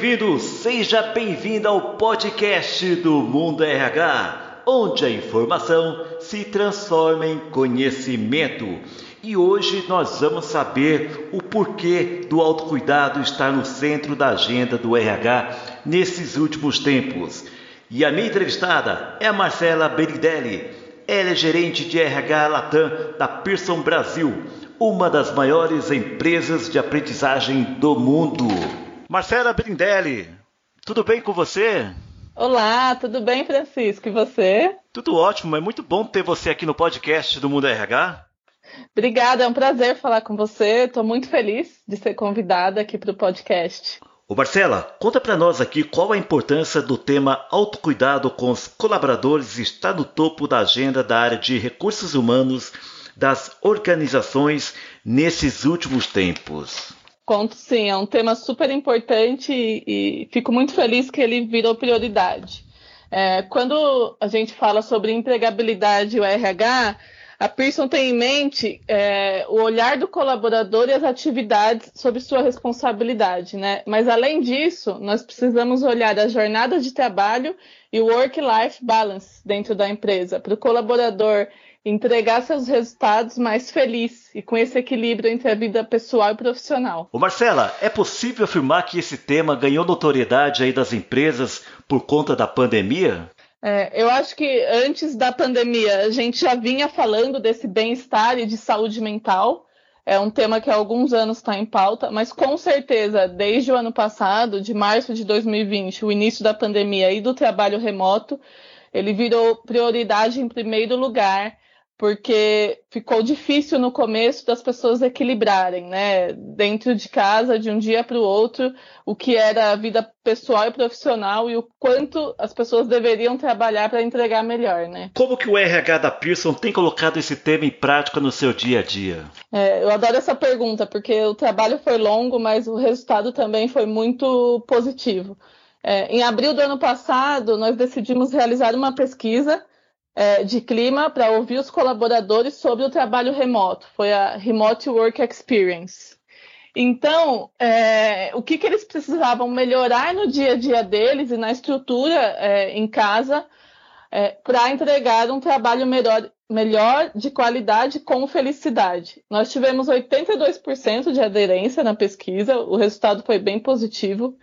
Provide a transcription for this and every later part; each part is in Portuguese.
Bem-vindo, seja bem-vinda ao podcast do Mundo RH, onde a informação se transforma em conhecimento. E hoje nós vamos saber o porquê do autocuidado estar no centro da agenda do RH nesses últimos tempos. E a minha entrevistada é a Marcela Beridelli. Ela é gerente de RH Latam da Pearson Brasil, uma das maiores empresas de aprendizagem do mundo. Marcela Brindelli, tudo bem com você? Olá, tudo bem, Francisco? E você? Tudo ótimo, é muito bom ter você aqui no podcast do Mundo RH. Obrigada, é um prazer falar com você. Estou muito feliz de ser convidada aqui para o podcast. Ô Marcela, conta para nós aqui qual a importância do tema autocuidado com os colaboradores está no topo da agenda da área de recursos humanos das organizações nesses últimos tempos. Conto sim, é um tema super importante e, e fico muito feliz que ele virou prioridade. É, quando a gente fala sobre empregabilidade e o RH, a Pearson tem em mente é, o olhar do colaborador e as atividades sob sua responsabilidade, né? Mas além disso, nós precisamos olhar a jornada de trabalho e o work-life balance dentro da empresa, para o colaborador entregar seus resultados mais feliz e com esse equilíbrio entre a vida pessoal e profissional. Ô Marcela, é possível afirmar que esse tema ganhou notoriedade aí das empresas por conta da pandemia? É, eu acho que antes da pandemia a gente já vinha falando desse bem-estar e de saúde mental. É um tema que há alguns anos está em pauta, mas com certeza, desde o ano passado, de março de 2020, o início da pandemia e do trabalho remoto, ele virou prioridade em primeiro lugar porque ficou difícil no começo das pessoas equilibrarem, né, dentro de casa, de um dia para o outro, o que era a vida pessoal e profissional e o quanto as pessoas deveriam trabalhar para entregar melhor, né? Como que o RH da Pearson tem colocado esse tema em prática no seu dia a dia? É, eu adoro essa pergunta, porque o trabalho foi longo, mas o resultado também foi muito positivo. É, em abril do ano passado, nós decidimos realizar uma pesquisa é, de clima para ouvir os colaboradores sobre o trabalho remoto. Foi a Remote Work Experience. Então, é, o que, que, eles precisavam melhorar no dia a dia deles e na estrutura é, em casa é, para entregar um trabalho melhor, melhor, de qualidade com felicidade. Nós tivemos 82% de aderência na pesquisa, o resultado foi bem positivo.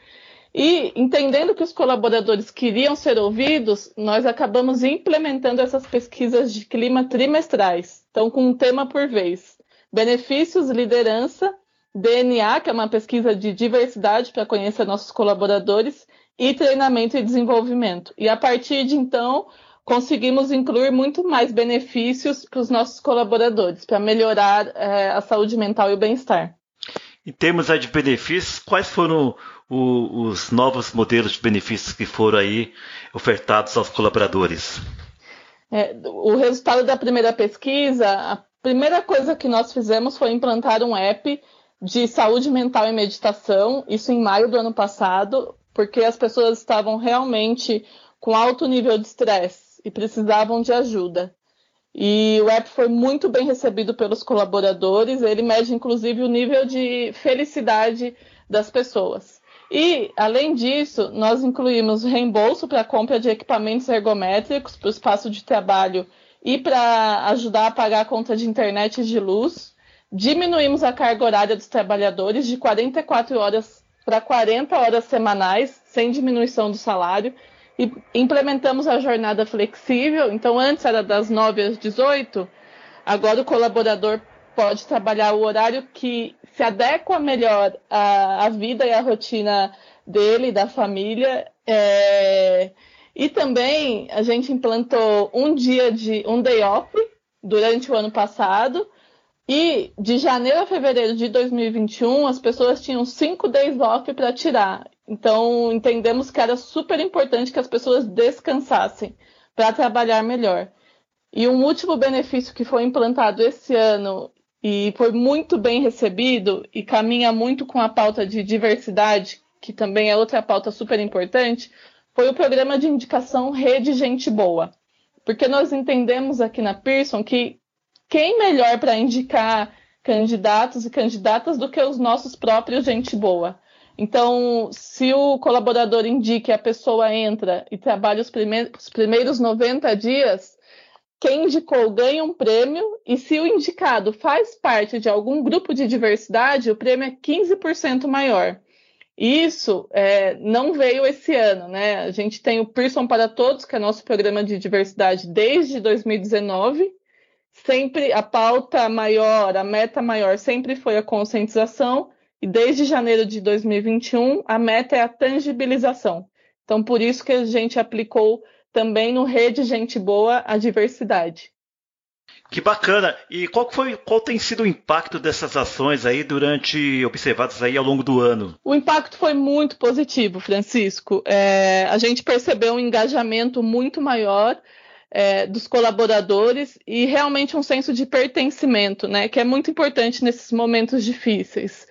E entendendo que os colaboradores queriam ser ouvidos, nós acabamos implementando essas pesquisas de clima trimestrais, então com um tema por vez. Benefícios, liderança, DNA, que é uma pesquisa de diversidade para conhecer nossos colaboradores, e treinamento e desenvolvimento. E a partir de então, conseguimos incluir muito mais benefícios para os nossos colaboradores, para melhorar é, a saúde mental e o bem-estar. Em termos de benefícios, quais foram o, os novos modelos de benefícios que foram aí ofertados aos colaboradores? É, o resultado da primeira pesquisa, a primeira coisa que nós fizemos foi implantar um app de saúde mental e meditação, isso em maio do ano passado, porque as pessoas estavam realmente com alto nível de estresse e precisavam de ajuda. E o app foi muito bem recebido pelos colaboradores, ele mede inclusive o nível de felicidade das pessoas. E, além disso, nós incluímos reembolso para compra de equipamentos ergométricos para o espaço de trabalho e para ajudar a pagar a conta de internet e de luz. Diminuímos a carga horária dos trabalhadores de 44 horas para 40 horas semanais, sem diminuição do salário. E implementamos a jornada flexível. Então, antes era das 9 às 18, agora o colaborador pode trabalhar o horário que se adequa melhor à, à vida e à rotina dele, da família. É... E também a gente implantou um dia de um day off durante o ano passado. E de janeiro a fevereiro de 2021, as pessoas tinham cinco days off para tirar. Então, entendemos que era super importante que as pessoas descansassem para trabalhar melhor. E um último benefício que foi implantado esse ano e foi muito bem recebido e caminha muito com a pauta de diversidade, que também é outra pauta super importante, foi o programa de indicação Rede Gente Boa. Porque nós entendemos aqui na Pearson que quem melhor para indicar candidatos e candidatas do que os nossos próprios gente boa. Então, se o colaborador indica a pessoa entra e trabalha os primeiros, os primeiros 90 dias, quem indicou ganha um prêmio, e se o indicado faz parte de algum grupo de diversidade, o prêmio é 15% maior. Isso é, não veio esse ano, né? A gente tem o Pearson para Todos, que é nosso programa de diversidade desde 2019. Sempre a pauta maior, a meta maior sempre foi a conscientização, e desde janeiro de 2021 a meta é a tangibilização. Então, por isso que a gente aplicou também no Rede Gente Boa a diversidade. Que bacana! E qual foi, qual tem sido o impacto dessas ações aí durante observadas aí ao longo do ano? O impacto foi muito positivo, Francisco. É, a gente percebeu um engajamento muito maior é, dos colaboradores e realmente um senso de pertencimento, né? Que é muito importante nesses momentos difíceis.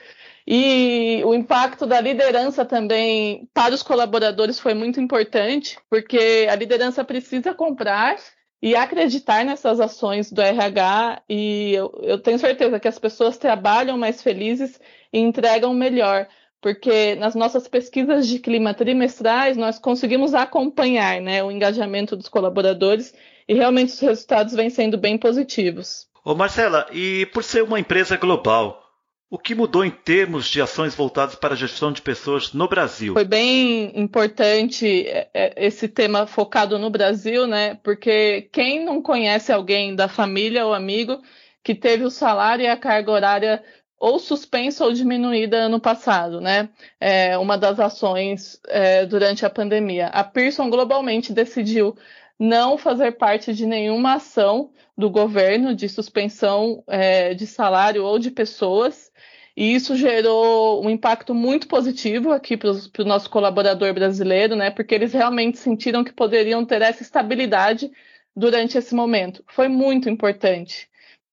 E o impacto da liderança também para os colaboradores foi muito importante, porque a liderança precisa comprar e acreditar nessas ações do RH e eu, eu, tenho certeza que as pessoas trabalham mais felizes e entregam melhor, porque nas nossas pesquisas de clima trimestrais nós conseguimos acompanhar né, o engajamento dos colaboradores e realmente os resultados vêm sendo bem positivos. Ô Marcela, e por ser uma empresa global, o que mudou em termos de ações voltadas para a gestão de pessoas no Brasil? Foi bem importante é, é, esse tema focado no Brasil, né? Porque quem não conhece alguém da família ou amigo que teve o salário e a carga horária ou suspensa ou diminuída ano passado, né? É uma das ações é, durante a pandemia. A Pearson globalmente decidiu não fazer parte de nenhuma ação do governo de suspensão é, de salário ou de pessoas e isso gerou um impacto muito positivo aqui para o nosso colaborador brasileiro, né? Porque eles realmente sentiram que poderiam ter essa estabilidade durante esse momento. Foi muito importante.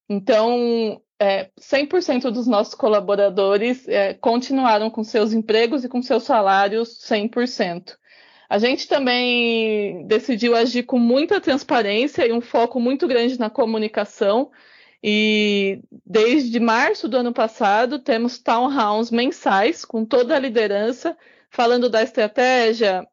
Então, é, 100% dos nossos colaboradores é, continuaram com seus empregos e com seus salários 100%. A gente também decidiu agir com muita transparência e um foco muito grande na comunicação e desde março do ano passado temos townhouse mensais com toda a liderança falando da estratégia,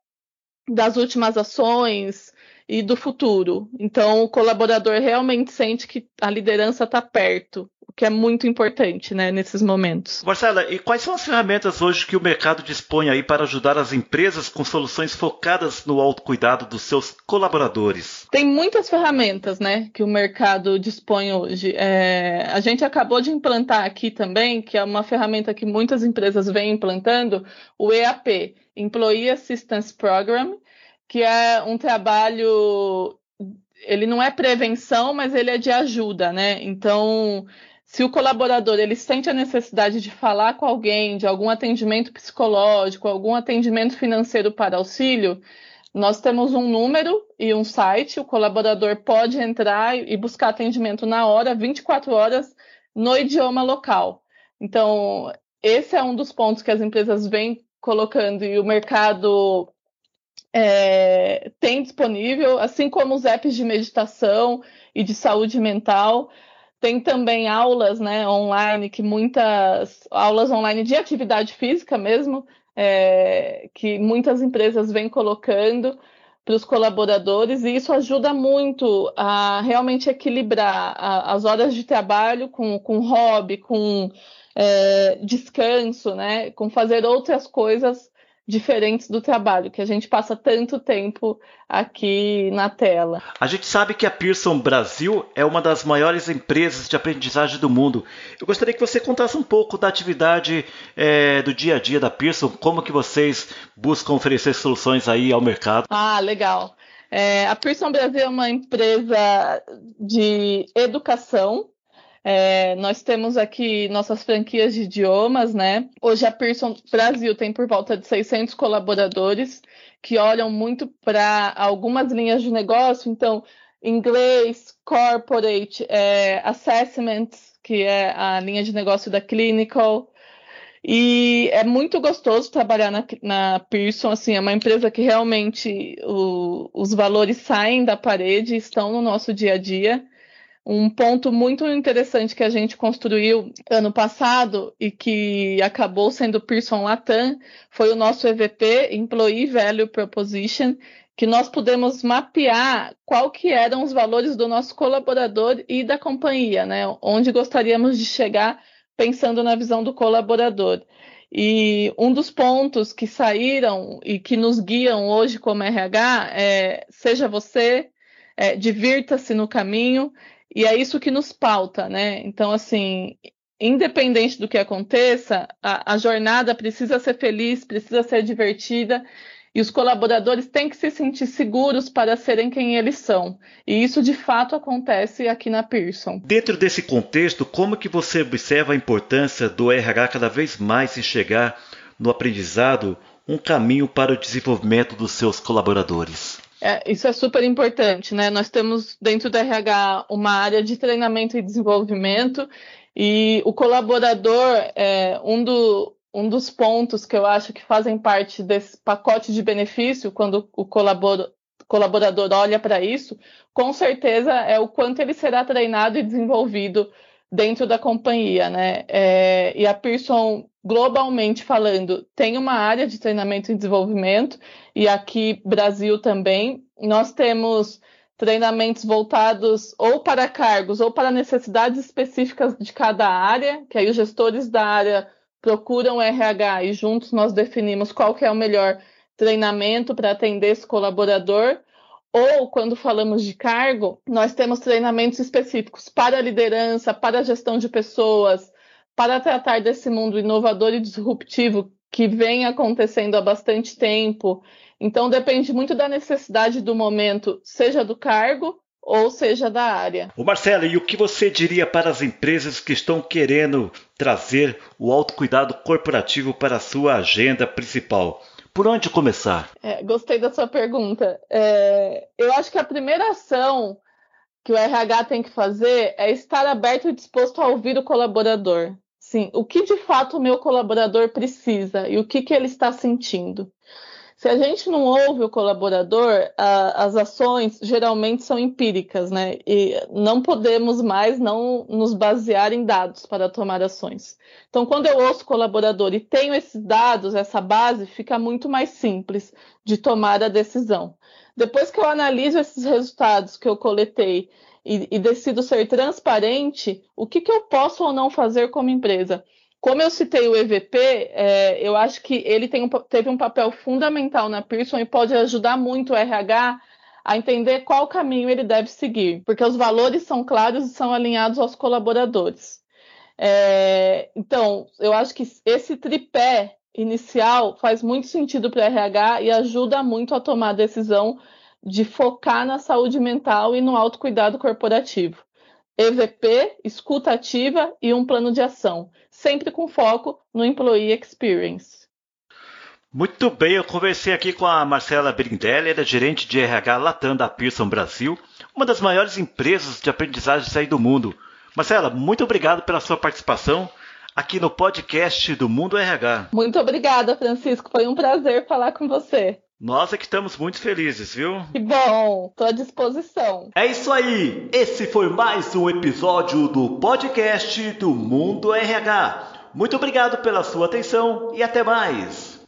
das últimas ações e do futuro. Então o colaborador realmente sente que a liderança está perto que é muito importante, né, nesses momentos. Marcela, e quais são as ferramentas hoje que o mercado dispõe aí para ajudar as empresas com soluções focadas no autocuidado dos seus colaboradores? Tem muitas ferramentas, né, que o mercado dispõe hoje. É, a gente acabou de implantar aqui também, que é uma ferramenta que muitas empresas vêm implantando, o EAP, Employee Assistance Program, que é um trabalho ele não é prevenção, mas ele é de ajuda, né? Então, se o colaborador ele sente a necessidade de falar com alguém, de algum atendimento psicológico, algum atendimento financeiro para auxílio, nós temos um número e um site, o colaborador pode entrar e buscar atendimento na hora, 24 horas, no idioma local. Então, esse é um dos pontos que as empresas vêm colocando e o mercado é, tem disponível, assim como os apps de meditação e de saúde mental. Tem também aulas né, online, que muitas aulas online de atividade física mesmo, é, que muitas empresas vêm colocando para os colaboradores, e isso ajuda muito a realmente equilibrar a, as horas de trabalho com, com hobby, com é, descanso, né, com fazer outras coisas diferentes do trabalho, que a gente passa tanto tempo aqui na tela. A gente sabe que a Pearson Brasil é uma das maiores empresas de aprendizagem do mundo. Eu gostaria que você contasse um pouco da atividade é, do dia a dia da Pearson, como que vocês buscam oferecer soluções aí ao mercado. Ah, legal. É, a Pearson Brasil é uma empresa de educação é, nós temos aqui nossas franquias de idiomas, né? Hoje a Pearson Brasil tem por volta de 600 colaboradores que olham muito para algumas linhas de negócio, então inglês, corporate, é, assessments, que é a linha de negócio da Clinical. E é muito gostoso trabalhar na, na Pearson, assim, é uma empresa que realmente o, os valores saem da parede estão no nosso dia a dia Um ponto muito interessante que a gente construiu ano passado e que acabou sendo Pearson Latam foi o nosso EVP, Employee Value Proposition, que nós pudemos mapear qual que eram os valores do nosso colaborador e da companhia, né? Onde gostaríamos de chegar pensando na visão do colaborador. E um dos pontos que saíram e que nos guiam hoje como RH é seja você, é, divirta-se no caminho e é isso que nos pauta, né? Então, assim, independente do que aconteça, a, a jornada precisa ser feliz, precisa ser divertida e os colaboradores têm que se sentir seguros para serem quem eles são. E isso de fato acontece aqui na Pearson. Dentro desse contexto, como que você observa a importância do RH cada vez mais enxergar no aprendizado um caminho para o desenvolvimento dos seus colaboradores? É, isso é super importante, né? Nós temos dentro do RH uma área de treinamento e desenvolvimento, e o colaborador, é, um, do, um dos pontos que eu acho que fazem parte desse pacote de benefício, quando o colaborador, colaborador olha para isso, com certeza é o quanto ele será treinado e desenvolvido dentro da companhia, né? É, e a Pearson, globalmente falando, tem uma área de treinamento e desenvolvimento, e aqui Brasil também. Nós temos treinamentos voltados ou para cargos ou para necessidades específicas de cada área, que aí os gestores da área procuram RH e juntos nós definimos qual que é o melhor treinamento para atender esse colaborador. Ou, quando falamos de cargo, nós temos treinamentos específicos para liderança, para gestão de pessoas, para tratar desse mundo inovador e disruptivo que vem acontecendo há bastante tempo. Então, depende muito da necessidade do momento, seja do cargo ou seja da área. O Marcelo, e o que você diria para as empresas que estão querendo trazer o autocuidado corporativo para a sua agenda principal? Por onde começar? É, gostei da sua pergunta. É, eu acho que a primeira ação que o RH tem que fazer é estar aberto e disposto a ouvir o colaborador. Sim, o que de fato o meu colaborador precisa e o que, que ele está sentindo. Se a gente não ouve o colaborador, a, as ações geralmente são empíricas, né? E não podemos mais não nos basear em dados para tomar ações. Então, quando eu ouço o colaborador e tenho esses dados, essa base, fica muito mais simples de tomar a decisão. Depois que eu analiso esses resultados que eu coletei e, e decido ser transparente, o que, que eu posso ou não fazer como empresa? Como eu citei o EVP, é, eu acho que ele um, teve um papel fundamental na Pearson e pode ajudar muito o RH a entender qual caminho ele deve seguir, porque os valores são claros e são alinhados aos colaboradores. É, então, eu acho que esse tripé inicial faz muito sentido para o RH e ajuda muito a tomar a decisão de focar na saúde mental e no autocuidado corporativo. EVP, escuta ativa e um plano de ação, sempre com foco no Employee Experience. Muito bem, eu conversei aqui com a Marcela Brindelli, ela é gerente de RH Latam da Pearson Brasil, uma das maiores empresas de aprendizagem aí do mundo. Marcela, muito obrigado pela sua participação aqui no podcast do Mundo RH. Muito obrigada, Francisco. Foi um prazer falar com você. Nós é que estamos muito felizes, viu? Que bom, estou à disposição. É isso aí! Esse foi mais um episódio do podcast do Mundo RH. Muito obrigado pela sua atenção e até mais!